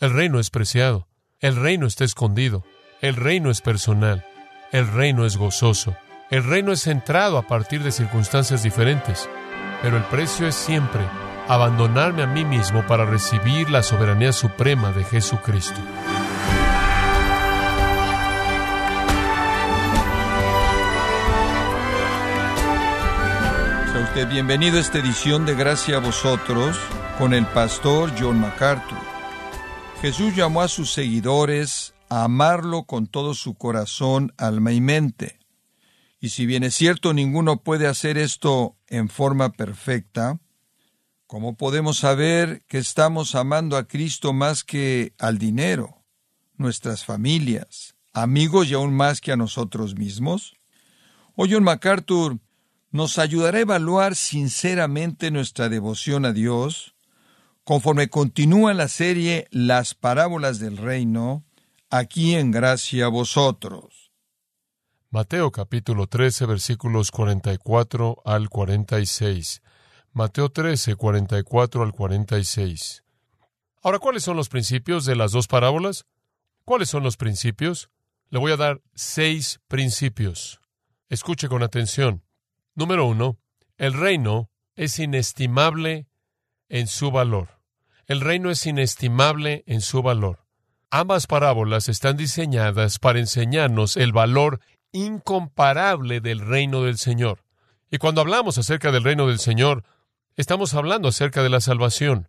El reino es preciado. El reino está escondido. El reino es personal. El reino es gozoso. El reino es centrado a partir de circunstancias diferentes. Pero el precio es siempre abandonarme a mí mismo para recibir la soberanía suprema de Jesucristo. Bienvenido a esta edición de Gracia a vosotros con el pastor John MacArthur. Jesús llamó a sus seguidores a amarlo con todo su corazón, alma y mente. Y si bien es cierto ninguno puede hacer esto en forma perfecta, ¿cómo podemos saber que estamos amando a Cristo más que al dinero, nuestras familias, amigos y aún más que a nosotros mismos? Hoy John MacArthur nos ayudará a evaluar sinceramente nuestra devoción a Dios conforme continúa la serie Las parábolas del reino, aquí en gracia a vosotros. Mateo capítulo 13 versículos 44 al 46. Mateo 13, 44 al 46. Ahora, ¿cuáles son los principios de las dos parábolas? ¿Cuáles son los principios? Le voy a dar seis principios. Escuche con atención. Número uno, el reino es inestimable en su valor. El reino es inestimable en su valor. Ambas parábolas están diseñadas para enseñarnos el valor incomparable del reino del Señor. Y cuando hablamos acerca del reino del Señor, estamos hablando acerca de la salvación.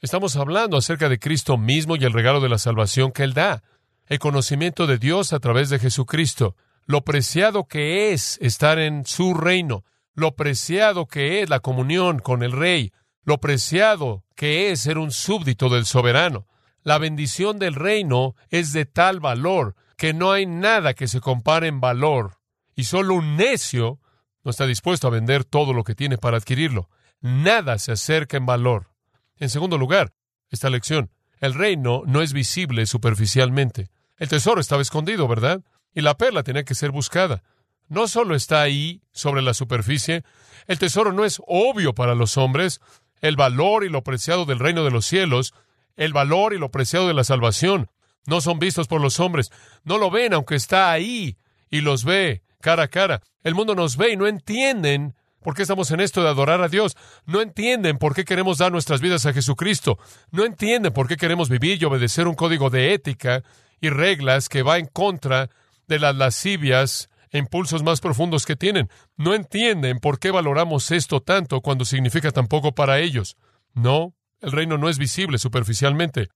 Estamos hablando acerca de Cristo mismo y el regalo de la salvación que Él da, el conocimiento de Dios a través de Jesucristo, lo preciado que es estar en su reino, lo preciado que es la comunión con el Rey, lo preciado que es ser un súbdito del soberano. La bendición del reino es de tal valor que no hay nada que se compare en valor, y solo un necio no está dispuesto a vender todo lo que tiene para adquirirlo. Nada se acerca en valor. En segundo lugar, esta lección, el reino no es visible superficialmente. El tesoro estaba escondido, ¿verdad? Y la perla tenía que ser buscada. No solo está ahí, sobre la superficie, el tesoro no es obvio para los hombres, el valor y lo preciado del reino de los cielos, el valor y lo preciado de la salvación, no son vistos por los hombres, no lo ven aunque está ahí y los ve cara a cara. El mundo nos ve y no entienden por qué estamos en esto de adorar a Dios, no entienden por qué queremos dar nuestras vidas a Jesucristo, no entienden por qué queremos vivir y obedecer un código de ética y reglas que va en contra de las lascivias impulsos más profundos que tienen. No entienden por qué valoramos esto tanto cuando significa tan poco para ellos. No, el reino no es visible superficialmente.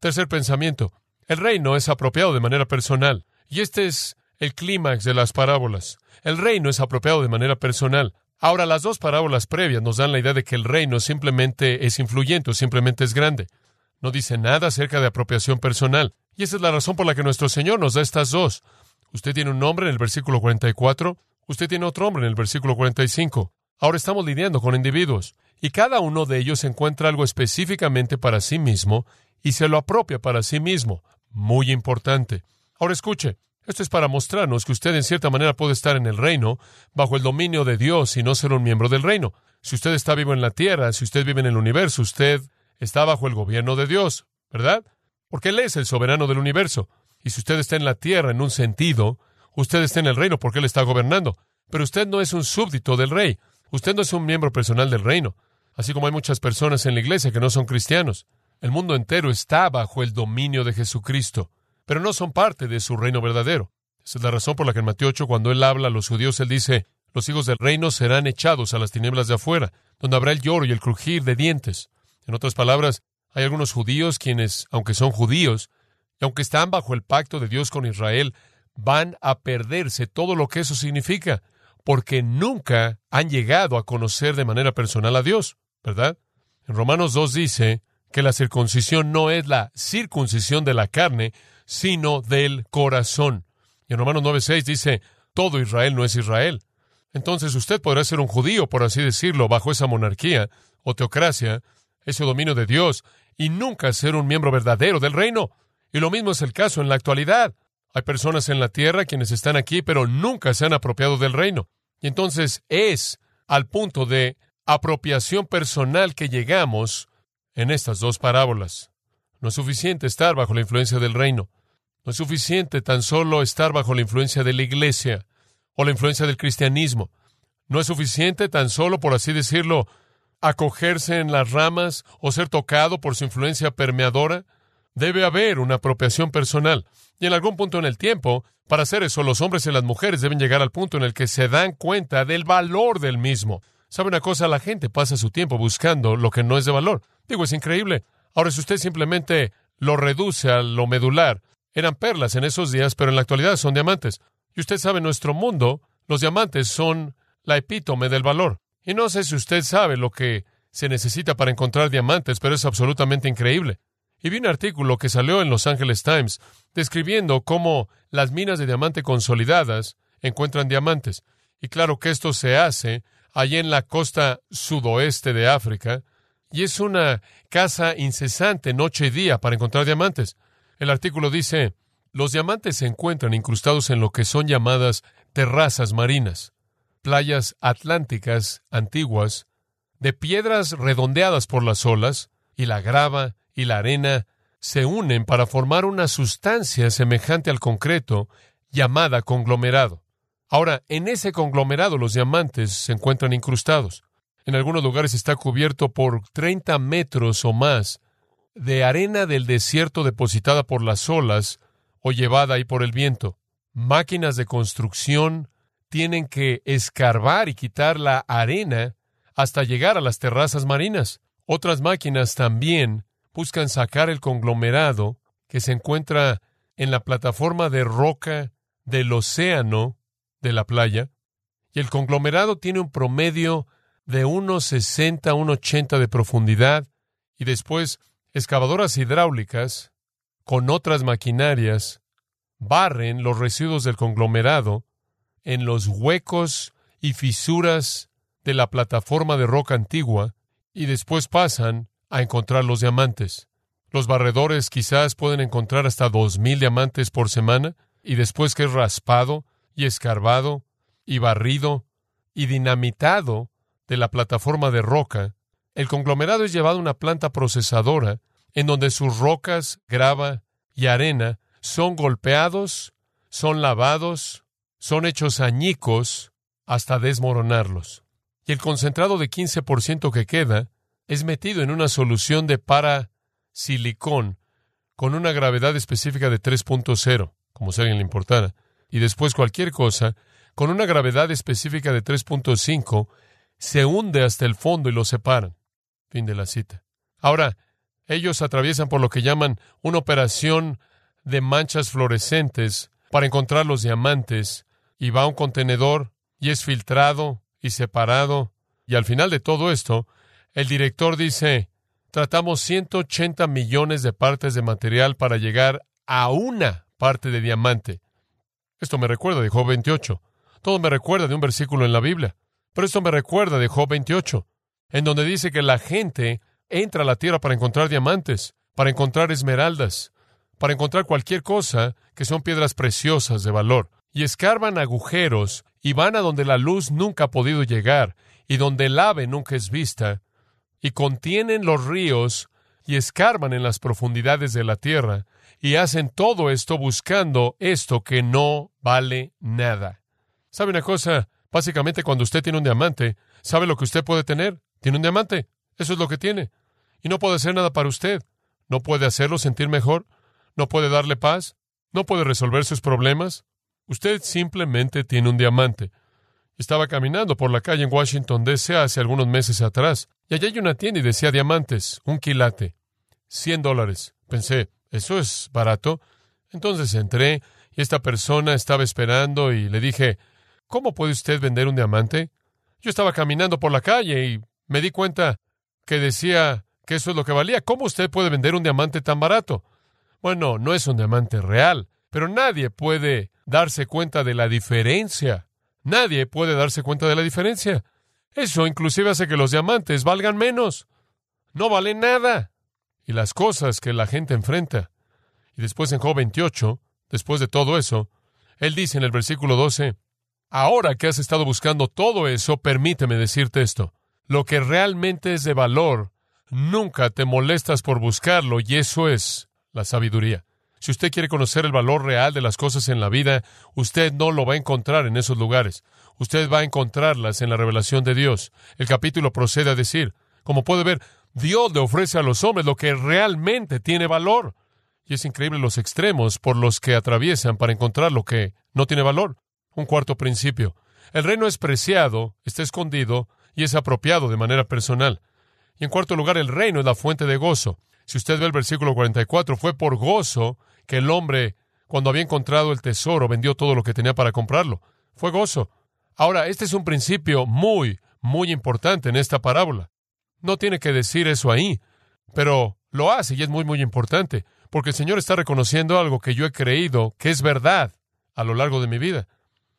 Tercer pensamiento. El reino es apropiado de manera personal. Y este es el clímax de las parábolas. El reino es apropiado de manera personal. Ahora, las dos parábolas previas nos dan la idea de que el reino simplemente es influyente o simplemente es grande. No dice nada acerca de apropiación personal. Y esa es la razón por la que nuestro Señor nos da estas dos. Usted tiene un nombre en el versículo 44, usted tiene otro nombre en el versículo 45. Ahora estamos lidiando con individuos, y cada uno de ellos encuentra algo específicamente para sí mismo y se lo apropia para sí mismo. Muy importante. Ahora escuche, esto es para mostrarnos que usted en cierta manera puede estar en el reino, bajo el dominio de Dios y no ser un miembro del reino. Si usted está vivo en la tierra, si usted vive en el universo, usted está bajo el gobierno de Dios, ¿verdad? Porque Él es el soberano del universo. Y si usted está en la tierra en un sentido, usted está en el reino porque Él está gobernando. Pero usted no es un súbdito del rey. Usted no es un miembro personal del reino. Así como hay muchas personas en la iglesia que no son cristianos. El mundo entero está bajo el dominio de Jesucristo, pero no son parte de su reino verdadero. Esa es la razón por la que en Mateo 8, cuando él habla a los judíos, él dice, los hijos del reino serán echados a las tinieblas de afuera, donde habrá el lloro y el crujir de dientes. En otras palabras, hay algunos judíos quienes, aunque son judíos, aunque están bajo el pacto de Dios con Israel, van a perderse todo lo que eso significa, porque nunca han llegado a conocer de manera personal a Dios, ¿verdad? En Romanos 2 dice que la circuncisión no es la circuncisión de la carne, sino del corazón. Y en Romanos 9.6 dice, todo Israel no es Israel. Entonces usted podrá ser un judío, por así decirlo, bajo esa monarquía o teocracia, ese dominio de Dios, y nunca ser un miembro verdadero del reino. Y lo mismo es el caso en la actualidad. Hay personas en la tierra quienes están aquí, pero nunca se han apropiado del reino. Y entonces es al punto de apropiación personal que llegamos en estas dos parábolas. No es suficiente estar bajo la influencia del reino. No es suficiente tan solo estar bajo la influencia de la iglesia o la influencia del cristianismo. No es suficiente tan solo, por así decirlo, acogerse en las ramas o ser tocado por su influencia permeadora. Debe haber una apropiación personal. Y en algún punto en el tiempo, para hacer eso, los hombres y las mujeres deben llegar al punto en el que se dan cuenta del valor del mismo. ¿Sabe una cosa? La gente pasa su tiempo buscando lo que no es de valor. Digo, es increíble. Ahora, si usted simplemente lo reduce a lo medular, eran perlas en esos días, pero en la actualidad son diamantes. Y usted sabe, en nuestro mundo, los diamantes son la epítome del valor. Y no sé si usted sabe lo que se necesita para encontrar diamantes, pero es absolutamente increíble. Y vi un artículo que salió en Los Angeles Times describiendo cómo las minas de diamante consolidadas encuentran diamantes. Y claro que esto se hace allí en la costa sudoeste de África, y es una caza incesante noche y día para encontrar diamantes. El artículo dice, los diamantes se encuentran incrustados en lo que son llamadas terrazas marinas, playas atlánticas antiguas, de piedras redondeadas por las olas, y la grava y la arena se unen para formar una sustancia semejante al concreto llamada conglomerado. Ahora, en ese conglomerado los diamantes se encuentran incrustados. En algunos lugares está cubierto por 30 metros o más de arena del desierto depositada por las olas o llevada ahí por el viento. Máquinas de construcción tienen que escarbar y quitar la arena hasta llegar a las terrazas marinas. Otras máquinas también buscan sacar el conglomerado que se encuentra en la plataforma de roca del océano de la playa, y el conglomerado tiene un promedio de unos 60 unos 80 de profundidad, y después excavadoras hidráulicas con otras maquinarias barren los residuos del conglomerado en los huecos y fisuras de la plataforma de roca antigua y después pasan a encontrar los diamantes. Los barredores quizás pueden encontrar hasta dos mil diamantes por semana y después que es raspado y escarbado y barrido y dinamitado de la plataforma de roca, el conglomerado es llevado a una planta procesadora en donde sus rocas, grava y arena son golpeados, son lavados, son hechos añicos hasta desmoronarlos. Y el concentrado de 15% que queda es metido en una solución de parasilicón con una gravedad específica de 3.0, como si alguien le importara, y después cualquier cosa con una gravedad específica de 3.5 se hunde hasta el fondo y lo separan. Fin de la cita. Ahora, ellos atraviesan por lo que llaman una operación de manchas fluorescentes para encontrar los diamantes y va a un contenedor y es filtrado y separado. Y al final de todo esto, el director dice, tratamos 180 millones de partes de material para llegar a una parte de diamante. Esto me recuerda de Job 28. Todo me recuerda de un versículo en la Biblia. Pero esto me recuerda de Job 28, en donde dice que la gente entra a la tierra para encontrar diamantes, para encontrar esmeraldas, para encontrar cualquier cosa que son piedras preciosas de valor, y escarban agujeros y van a donde la luz nunca ha podido llegar y donde el ave nunca es vista, y contienen los ríos y escarban en las profundidades de la tierra, y hacen todo esto buscando esto que no vale nada. ¿Sabe una cosa? Básicamente cuando usted tiene un diamante, ¿sabe lo que usted puede tener? Tiene un diamante. Eso es lo que tiene. Y no puede hacer nada para usted. No puede hacerlo sentir mejor. No puede darle paz. No puede resolver sus problemas. Usted simplemente tiene un diamante. Estaba caminando por la calle en Washington, D.C. hace algunos meses atrás, y allá hay una tienda y decía diamantes, un quilate, cien dólares. Pensé, eso es barato. Entonces entré y esta persona estaba esperando y le dije, ¿cómo puede usted vender un diamante? Yo estaba caminando por la calle y me di cuenta que decía que eso es lo que valía. ¿Cómo usted puede vender un diamante tan barato? Bueno, no es un diamante real, pero nadie puede darse cuenta de la diferencia. Nadie puede darse cuenta de la diferencia. Eso inclusive hace que los diamantes valgan menos. No valen nada. Y las cosas que la gente enfrenta. Y después en Job 28, después de todo eso, él dice en el versículo 12, Ahora que has estado buscando todo eso, permíteme decirte esto. Lo que realmente es de valor nunca te molestas por buscarlo y eso es la sabiduría. Si usted quiere conocer el valor real de las cosas en la vida, usted no lo va a encontrar en esos lugares. Usted va a encontrarlas en la revelación de Dios. El capítulo procede a decir, como puede ver, Dios le ofrece a los hombres lo que realmente tiene valor. Y es increíble los extremos por los que atraviesan para encontrar lo que no tiene valor. Un cuarto principio. El reino es preciado, está escondido y es apropiado de manera personal. Y en cuarto lugar, el reino es la fuente de gozo. Si usted ve el versículo 44, fue por gozo que el hombre, cuando había encontrado el tesoro, vendió todo lo que tenía para comprarlo. Fue gozo. Ahora, este es un principio muy, muy importante en esta parábola. No tiene que decir eso ahí, pero lo hace y es muy, muy importante, porque el Señor está reconociendo algo que yo he creído que es verdad a lo largo de mi vida.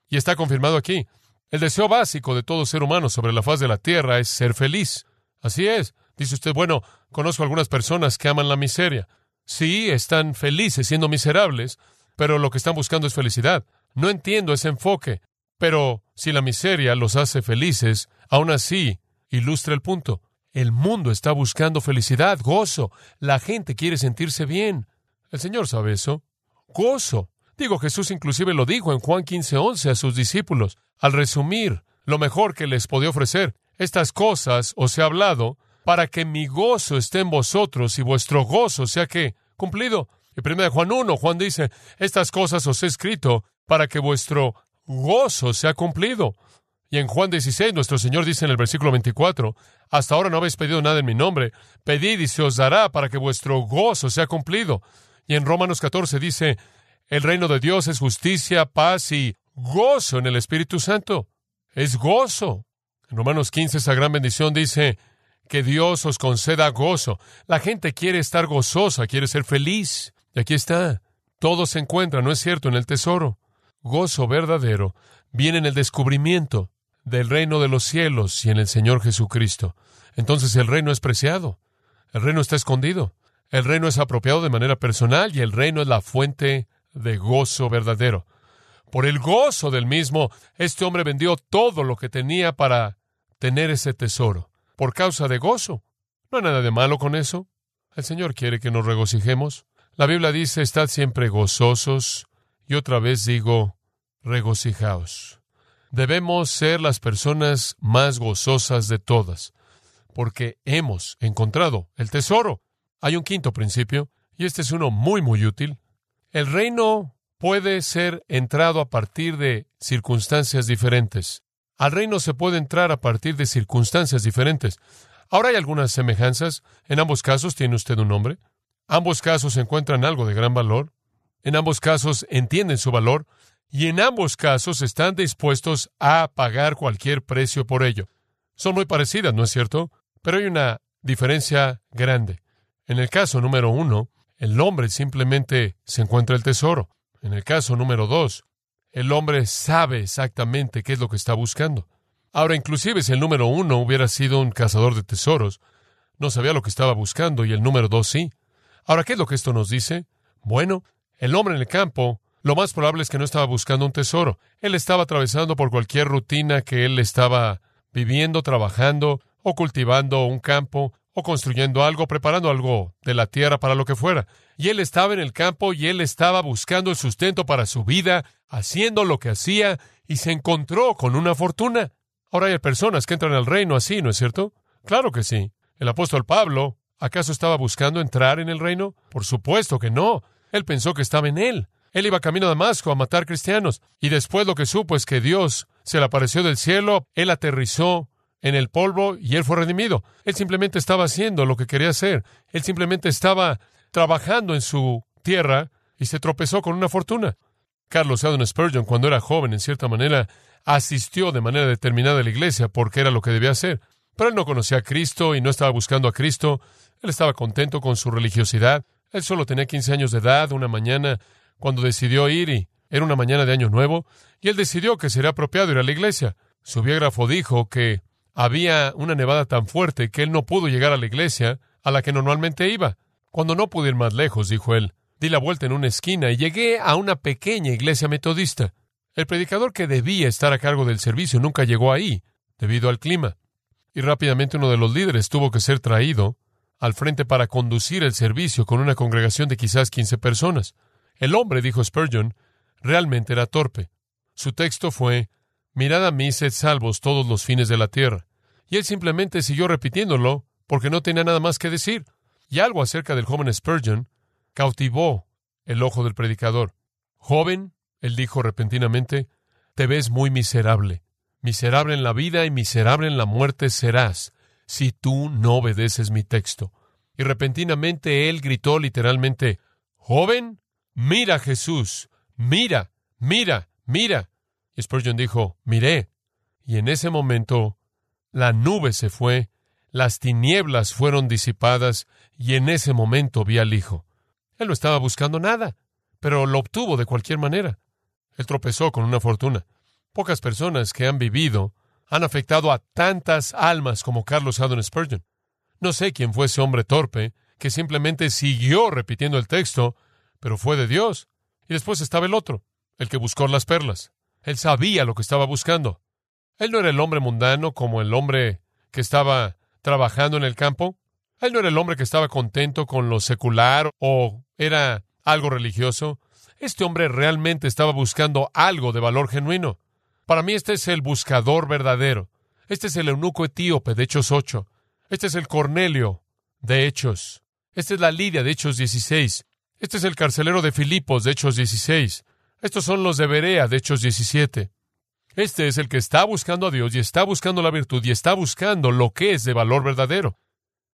Y está confirmado aquí. El deseo básico de todo ser humano sobre la faz de la tierra es ser feliz. Así es. Dice usted, bueno, conozco algunas personas que aman la miseria. Sí, están felices siendo miserables, pero lo que están buscando es felicidad. No entiendo ese enfoque, pero si la miseria los hace felices, aún así ilustra el punto. El mundo está buscando felicidad, gozo. La gente quiere sentirse bien. El Señor sabe eso. Gozo. Digo, Jesús inclusive lo dijo en Juan 15:11 a sus discípulos. Al resumir lo mejor que les podía ofrecer, estas cosas os he hablado para que mi gozo esté en vosotros y vuestro gozo sea que cumplido. Y primero Juan 1, Juan dice, estas cosas os he escrito para que vuestro gozo sea cumplido. Y en Juan 16, nuestro Señor dice en el versículo 24, hasta ahora no habéis pedido nada en mi nombre, pedid y se os dará para que vuestro gozo sea cumplido. Y en Romanos 14 dice, el reino de Dios es justicia, paz y gozo en el Espíritu Santo. Es gozo. En Romanos 15 esa gran bendición dice, que Dios os conceda gozo. La gente quiere estar gozosa, quiere ser feliz. Y aquí está. Todo se encuentra, ¿no es cierto?, en el tesoro. Gozo verdadero viene en el descubrimiento del reino de los cielos y en el Señor Jesucristo. Entonces el reino es preciado. El reino está escondido. El reino es apropiado de manera personal y el reino es la fuente de gozo verdadero. Por el gozo del mismo, este hombre vendió todo lo que tenía para tener ese tesoro por causa de gozo. No hay nada de malo con eso. El Señor quiere que nos regocijemos. La Biblia dice, estad siempre gozosos, y otra vez digo, regocijaos. Debemos ser las personas más gozosas de todas, porque hemos encontrado el tesoro. Hay un quinto principio, y este es uno muy, muy útil. El reino puede ser entrado a partir de circunstancias diferentes. Al reino se puede entrar a partir de circunstancias diferentes. Ahora hay algunas semejanzas. En ambos casos tiene usted un nombre. Ambos casos encuentran algo de gran valor. En ambos casos entienden su valor. Y en ambos casos están dispuestos a pagar cualquier precio por ello. Son muy parecidas, ¿no es cierto? Pero hay una diferencia grande. En el caso número uno, el hombre simplemente se encuentra el tesoro. En el caso número dos, el hombre sabe exactamente qué es lo que está buscando. Ahora, inclusive si el número uno hubiera sido un cazador de tesoros, no sabía lo que estaba buscando y el número dos sí. Ahora, ¿qué es lo que esto nos dice? Bueno, el hombre en el campo, lo más probable es que no estaba buscando un tesoro. Él estaba atravesando por cualquier rutina que él estaba viviendo, trabajando, o cultivando un campo, o construyendo algo, preparando algo de la tierra para lo que fuera. Y él estaba en el campo y él estaba buscando el sustento para su vida, haciendo lo que hacía, y se encontró con una fortuna. Ahora hay personas que entran al reino así, ¿no es cierto? Claro que sí. El apóstol Pablo, ¿acaso estaba buscando entrar en el reino? Por supuesto que no. Él pensó que estaba en él. Él iba camino a Damasco a matar cristianos, y después lo que supo es que Dios se le apareció del cielo, él aterrizó en el polvo y él fue redimido. Él simplemente estaba haciendo lo que quería hacer. Él simplemente estaba trabajando en su tierra y se tropezó con una fortuna. Carlos Adon Spurgeon, cuando era joven, en cierta manera, asistió de manera determinada a la iglesia porque era lo que debía hacer. Pero él no conocía a Cristo y no estaba buscando a Cristo. Él estaba contento con su religiosidad. Él solo tenía 15 años de edad una mañana cuando decidió ir y era una mañana de año nuevo y él decidió que sería apropiado ir a la iglesia. Su biógrafo dijo que había una nevada tan fuerte que él no pudo llegar a la iglesia a la que normalmente iba. Cuando no pude ir más lejos, dijo él, di la vuelta en una esquina y llegué a una pequeña iglesia metodista. El predicador que debía estar a cargo del servicio nunca llegó ahí, debido al clima. Y rápidamente uno de los líderes tuvo que ser traído al frente para conducir el servicio con una congregación de quizás 15 personas. El hombre, dijo Spurgeon, realmente era torpe. Su texto fue, Mirad a mí, sed salvos todos los fines de la tierra. Y él simplemente siguió repitiéndolo porque no tenía nada más que decir. Y algo acerca del joven Spurgeon cautivó el ojo del predicador. Joven, él dijo repentinamente, te ves muy miserable. Miserable en la vida y miserable en la muerte serás si tú no obedeces mi texto. Y repentinamente él gritó literalmente, Joven, mira Jesús, mira, mira, mira. Y Spurgeon dijo, miré. Y en ese momento la nube se fue, las tinieblas fueron disipadas, y en ese momento vi al Hijo. Él no estaba buscando nada, pero lo obtuvo de cualquier manera. Él tropezó con una fortuna. Pocas personas que han vivido han afectado a tantas almas como Carlos Haddon Spurgeon. No sé quién fue ese hombre torpe que simplemente siguió repitiendo el texto, pero fue de Dios. Y después estaba el otro, el que buscó las perlas. Él sabía lo que estaba buscando. Él no era el hombre mundano como el hombre que estaba trabajando en el campo. Él no era el hombre que estaba contento con lo secular o era algo religioso. Este hombre realmente estaba buscando algo de valor genuino. Para mí este es el buscador verdadero. Este es el eunuco etíope de Hechos 8. Este es el Cornelio de Hechos. Esta es la Lidia de Hechos 16. Este es el carcelero de Filipos de Hechos 16. Estos son los de Berea de Hechos 17. Este es el que está buscando a Dios y está buscando la virtud y está buscando lo que es de valor verdadero.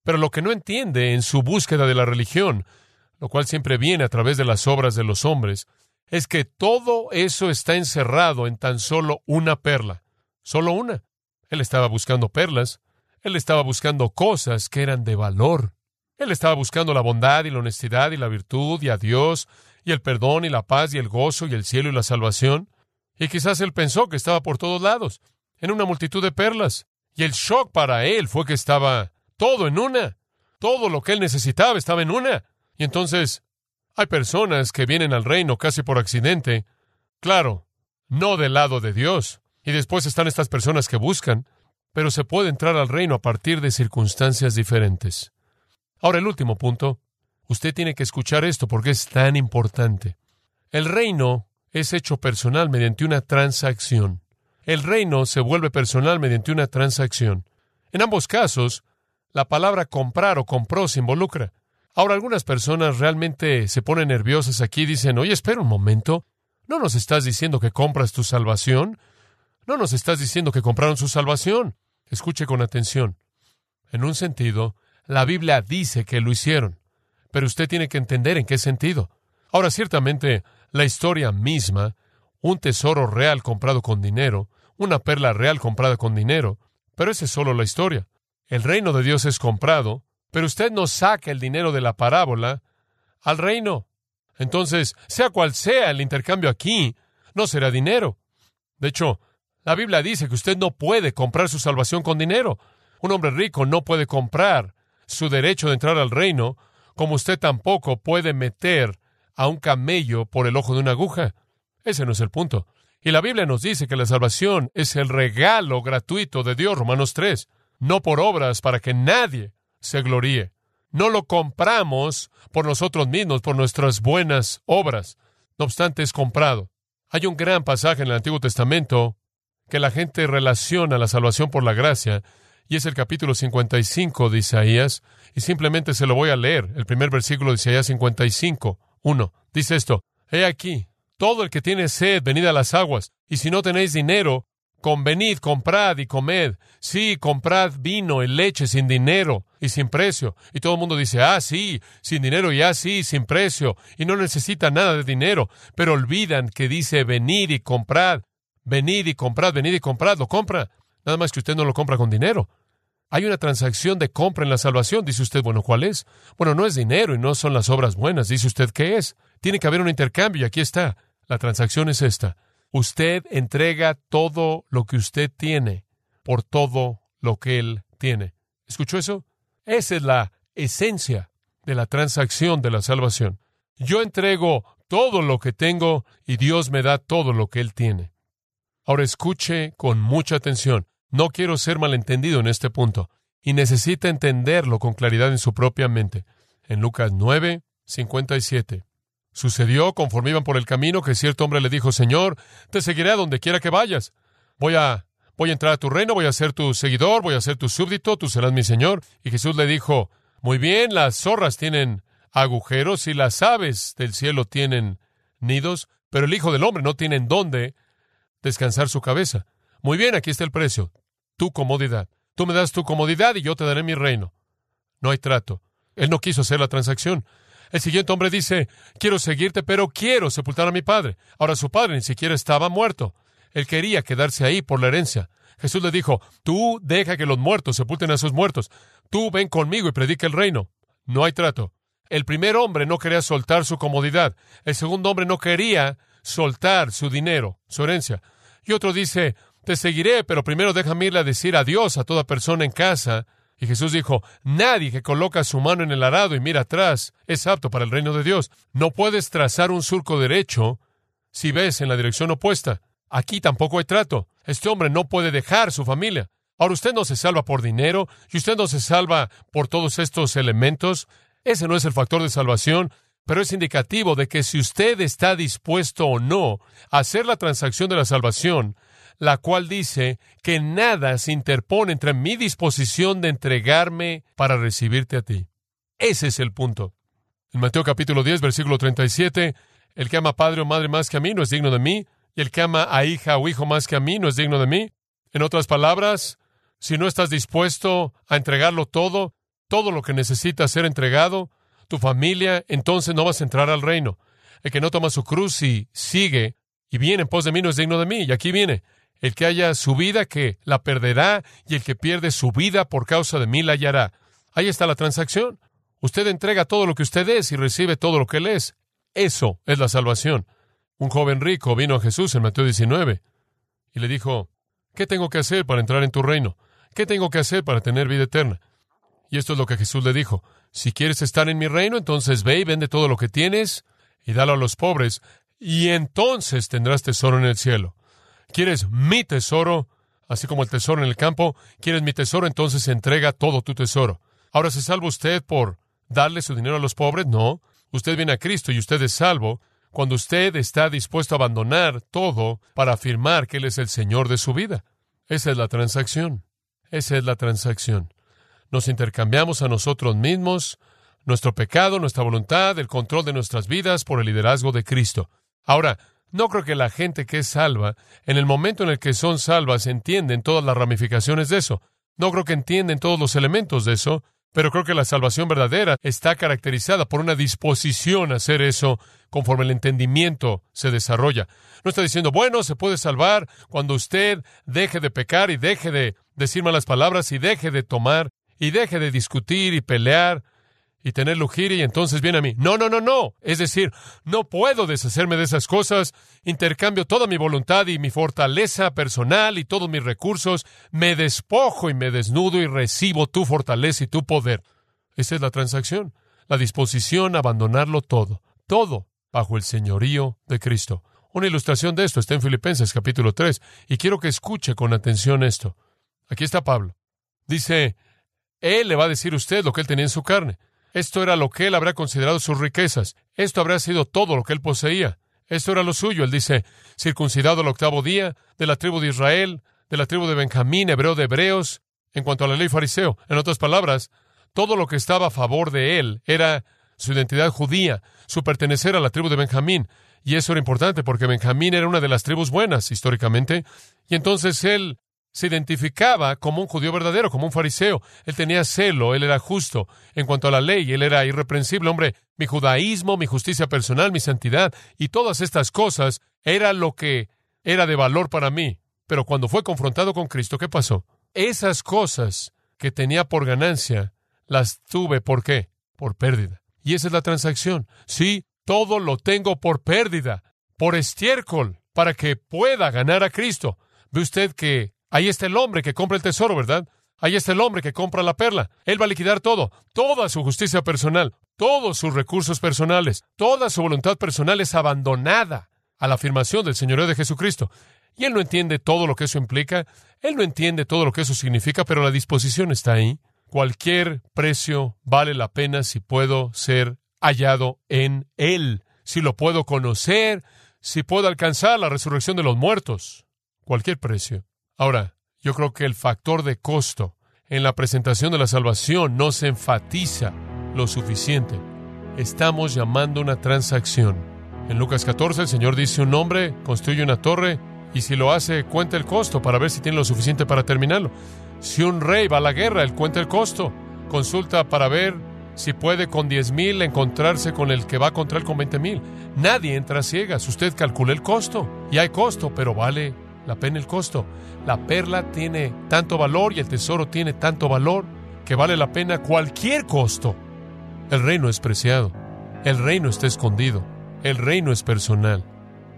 Pero lo que no entiende en su búsqueda de la religión, lo cual siempre viene a través de las obras de los hombres, es que todo eso está encerrado en tan solo una perla, solo una. Él estaba buscando perlas, él estaba buscando cosas que eran de valor. Él estaba buscando la bondad y la honestidad y la virtud y a Dios y el perdón y la paz y el gozo y el cielo y la salvación. Y quizás él pensó que estaba por todos lados, en una multitud de perlas. Y el shock para él fue que estaba todo en una. Todo lo que él necesitaba estaba en una. Y entonces hay personas que vienen al reino casi por accidente, claro, no del lado de Dios. Y después están estas personas que buscan, pero se puede entrar al reino a partir de circunstancias diferentes. Ahora el último punto. Usted tiene que escuchar esto porque es tan importante. El reino es hecho personal mediante una transacción. El reino se vuelve personal mediante una transacción. En ambos casos, la palabra comprar o compró se involucra. Ahora, algunas personas realmente se ponen nerviosas aquí y dicen, oye, espera un momento, ¿no nos estás diciendo que compras tu salvación? No nos estás diciendo que compraron su salvación. Escuche con atención. En un sentido, la Biblia dice que lo hicieron, pero usted tiene que entender en qué sentido. Ahora, ciertamente, la historia misma, un tesoro real comprado con dinero, una perla real comprada con dinero, pero esa es solo la historia. El reino de Dios es comprado, pero usted no saca el dinero de la parábola al reino. Entonces, sea cual sea el intercambio aquí, no será dinero. De hecho, la Biblia dice que usted no puede comprar su salvación con dinero. Un hombre rico no puede comprar su derecho de entrar al reino, como usted tampoco puede meter a un camello por el ojo de una aguja. Ese no es el punto. Y la Biblia nos dice que la salvación es el regalo gratuito de Dios, Romanos 3, no por obras para que nadie se gloríe. No lo compramos por nosotros mismos, por nuestras buenas obras. No obstante, es comprado. Hay un gran pasaje en el Antiguo Testamento que la gente relaciona la salvación por la gracia, y es el capítulo 55 de Isaías, y simplemente se lo voy a leer, el primer versículo de Isaías 55, 1. Dice esto, He aquí, todo el que tiene sed, venid a las aguas, y si no tenéis dinero, Convenid, comprad y comed. Sí, comprad vino y leche sin dinero y sin precio. Y todo el mundo dice, ah, sí, sin dinero y ah, sin precio. Y no necesita nada de dinero. Pero olvidan que dice, venid y comprad. Venid y comprad, venid y comprad. Lo compra. Nada más que usted no lo compra con dinero. Hay una transacción de compra en la salvación. Dice usted, bueno, ¿cuál es? Bueno, no es dinero y no son las obras buenas. Dice usted, ¿qué es? Tiene que haber un intercambio y aquí está. La transacción es esta. Usted entrega todo lo que usted tiene por todo lo que Él tiene. ¿Escuchó eso? Esa es la esencia de la transacción de la salvación. Yo entrego todo lo que tengo y Dios me da todo lo que Él tiene. Ahora escuche con mucha atención. No quiero ser malentendido en este punto. y necesita entenderlo con claridad en su propia mente. En Lucas 9, 57. Sucedió conforme iban por el camino que cierto hombre le dijo, Señor, te seguiré a donde quiera que vayas. Voy a, voy a entrar a tu reino, voy a ser tu seguidor, voy a ser tu súbdito, tú serás mi Señor. Y Jesús le dijo, muy bien, las zorras tienen agujeros y las aves del cielo tienen nidos, pero el Hijo del Hombre no tiene en dónde descansar su cabeza. Muy bien, aquí está el precio, tu comodidad. Tú me das tu comodidad y yo te daré mi reino. No hay trato. Él no quiso hacer la transacción. El siguiente hombre dice, quiero seguirte, pero quiero sepultar a mi padre. Ahora su padre ni siquiera estaba muerto. Él quería quedarse ahí por la herencia. Jesús le dijo, tú deja que los muertos sepulten a sus muertos. Tú ven conmigo y predica el reino. No hay trato. El primer hombre no quería soltar su comodidad. El segundo hombre no quería soltar su dinero, su herencia. Y otro dice, te seguiré, pero primero déjame irle a decir adiós a toda persona en casa. Y Jesús dijo, nadie que coloca su mano en el arado y mira atrás es apto para el reino de Dios. No puedes trazar un surco derecho si ves en la dirección opuesta. Aquí tampoco hay trato. Este hombre no puede dejar su familia. Ahora usted no se salva por dinero y usted no se salva por todos estos elementos. Ese no es el factor de salvación, pero es indicativo de que si usted está dispuesto o no a hacer la transacción de la salvación, la cual dice que nada se interpone entre mi disposición de entregarme para recibirte a ti. Ese es el punto. En Mateo capítulo 10, versículo 37, el que ama padre o madre más que a mí no es digno de mí, y el que ama a hija o hijo más que a mí no es digno de mí. En otras palabras, si no estás dispuesto a entregarlo todo, todo lo que necesita ser entregado, tu familia, entonces no vas a entrar al reino. El que no toma su cruz y sigue y viene en pos de mí no es digno de mí. Y aquí viene. El que haya su vida, que la perderá, y el que pierde su vida por causa de mí la hallará. Ahí está la transacción. Usted entrega todo lo que usted es y recibe todo lo que él es. Eso es la salvación. Un joven rico vino a Jesús en Mateo 19 y le dijo, ¿qué tengo que hacer para entrar en tu reino? ¿Qué tengo que hacer para tener vida eterna? Y esto es lo que Jesús le dijo. Si quieres estar en mi reino, entonces ve y vende todo lo que tienes y dalo a los pobres, y entonces tendrás tesoro en el cielo. ¿Quieres mi tesoro? Así como el tesoro en el campo, ¿quieres mi tesoro? Entonces entrega todo tu tesoro. Ahora, ¿se salva usted por darle su dinero a los pobres? No. Usted viene a Cristo y usted es salvo cuando usted está dispuesto a abandonar todo para afirmar que Él es el Señor de su vida. Esa es la transacción. Esa es la transacción. Nos intercambiamos a nosotros mismos, nuestro pecado, nuestra voluntad, el control de nuestras vidas por el liderazgo de Cristo. Ahora, no creo que la gente que es salva, en el momento en el que son salvas, entienden todas las ramificaciones de eso. No creo que entienden todos los elementos de eso, pero creo que la salvación verdadera está caracterizada por una disposición a hacer eso conforme el entendimiento se desarrolla. No está diciendo, bueno, se puede salvar cuando usted deje de pecar y deje de decir malas palabras y deje de tomar y deje de discutir y pelear y tener lujuria y entonces viene a mí. No, no, no, no. Es decir, no puedo deshacerme de esas cosas. Intercambio toda mi voluntad y mi fortaleza personal y todos mis recursos. Me despojo y me desnudo y recibo tu fortaleza y tu poder. Esa es la transacción. La disposición a abandonarlo todo. Todo bajo el señorío de Cristo. Una ilustración de esto está en Filipenses capítulo 3 y quiero que escuche con atención esto. Aquí está Pablo. Dice, él le va a decir a usted lo que él tenía en su carne. Esto era lo que él habría considerado sus riquezas. Esto habría sido todo lo que él poseía. Esto era lo suyo. Él dice, circuncidado al octavo día, de la tribu de Israel, de la tribu de Benjamín, hebreo de hebreos, en cuanto a la ley fariseo. En otras palabras, todo lo que estaba a favor de él era su identidad judía, su pertenecer a la tribu de Benjamín. Y eso era importante porque Benjamín era una de las tribus buenas históricamente. Y entonces él se identificaba como un judío verdadero, como un fariseo. Él tenía celo, él era justo. En cuanto a la ley, él era irreprensible. Hombre, mi judaísmo, mi justicia personal, mi santidad y todas estas cosas era lo que era de valor para mí. Pero cuando fue confrontado con Cristo, ¿qué pasó? Esas cosas que tenía por ganancia, las tuve por qué? Por pérdida. Y esa es la transacción. Sí, todo lo tengo por pérdida, por estiércol, para que pueda ganar a Cristo. Ve usted que Ahí está el hombre que compra el tesoro, ¿verdad? Ahí está el hombre que compra la perla. Él va a liquidar todo, toda su justicia personal, todos sus recursos personales, toda su voluntad personal es abandonada a la afirmación del Señorío de Jesucristo. Y él no entiende todo lo que eso implica, él no entiende todo lo que eso significa, pero la disposición está ahí. Cualquier precio vale la pena si puedo ser hallado en Él, si lo puedo conocer, si puedo alcanzar la resurrección de los muertos. Cualquier precio. Ahora, yo creo que el factor de costo en la presentación de la salvación no se enfatiza lo suficiente. Estamos llamando una transacción. En Lucas 14 el Señor dice un hombre construye una torre y si lo hace cuenta el costo para ver si tiene lo suficiente para terminarlo. Si un rey va a la guerra, él cuenta el costo. Consulta para ver si puede con diez mil encontrarse con el que va contra él con veinte mil. Nadie entra a ciegas. Usted calcula el costo. Y hay costo, pero vale la pena el costo. La perla tiene tanto valor y el tesoro tiene tanto valor que vale la pena cualquier costo. El reino es preciado. El reino está escondido. El reino es personal.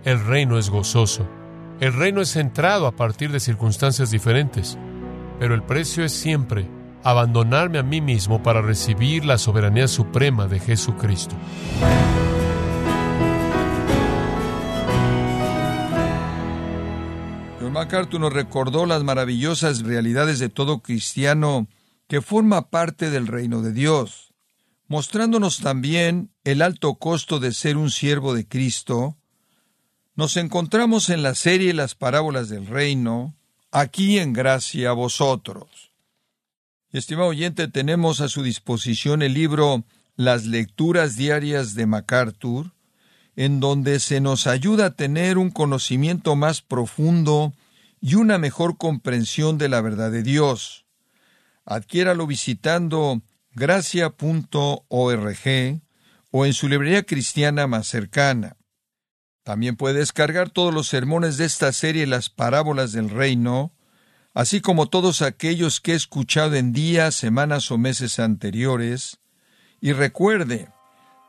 El reino es gozoso. El reino es centrado a partir de circunstancias diferentes. Pero el precio es siempre abandonarme a mí mismo para recibir la soberanía suprema de Jesucristo. John MacArthur nos recordó las maravillosas realidades de todo cristiano que forma parte del reino de Dios, mostrándonos también el alto costo de ser un siervo de Cristo. Nos encontramos en la serie Las parábolas del reino, aquí en gracia a vosotros. Estimado oyente, tenemos a su disposición el libro Las lecturas diarias de MacArthur, en donde se nos ayuda a tener un conocimiento más profundo y una mejor comprensión de la verdad de Dios. Adquiéralo visitando gracia.org o en su librería cristiana más cercana. También puede descargar todos los sermones de esta serie Las parábolas del reino, así como todos aquellos que he escuchado en días, semanas o meses anteriores. Y recuerde,